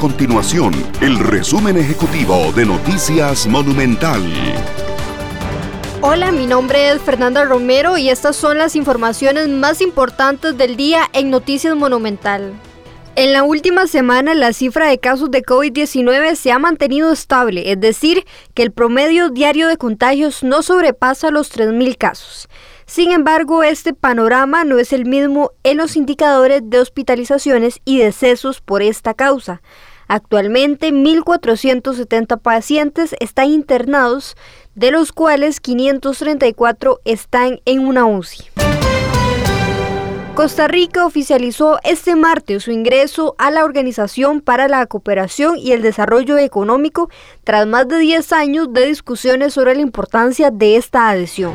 continuación el resumen ejecutivo de Noticias Monumental. Hola, mi nombre es Fernanda Romero y estas son las informaciones más importantes del día en Noticias Monumental. En la última semana la cifra de casos de COVID-19 se ha mantenido estable, es decir, que el promedio diario de contagios no sobrepasa los 3.000 casos. Sin embargo, este panorama no es el mismo en los indicadores de hospitalizaciones y decesos por esta causa. Actualmente, 1.470 pacientes están internados, de los cuales 534 están en una UCI. Costa Rica oficializó este martes su ingreso a la Organización para la Cooperación y el Desarrollo Económico tras más de 10 años de discusiones sobre la importancia de esta adhesión.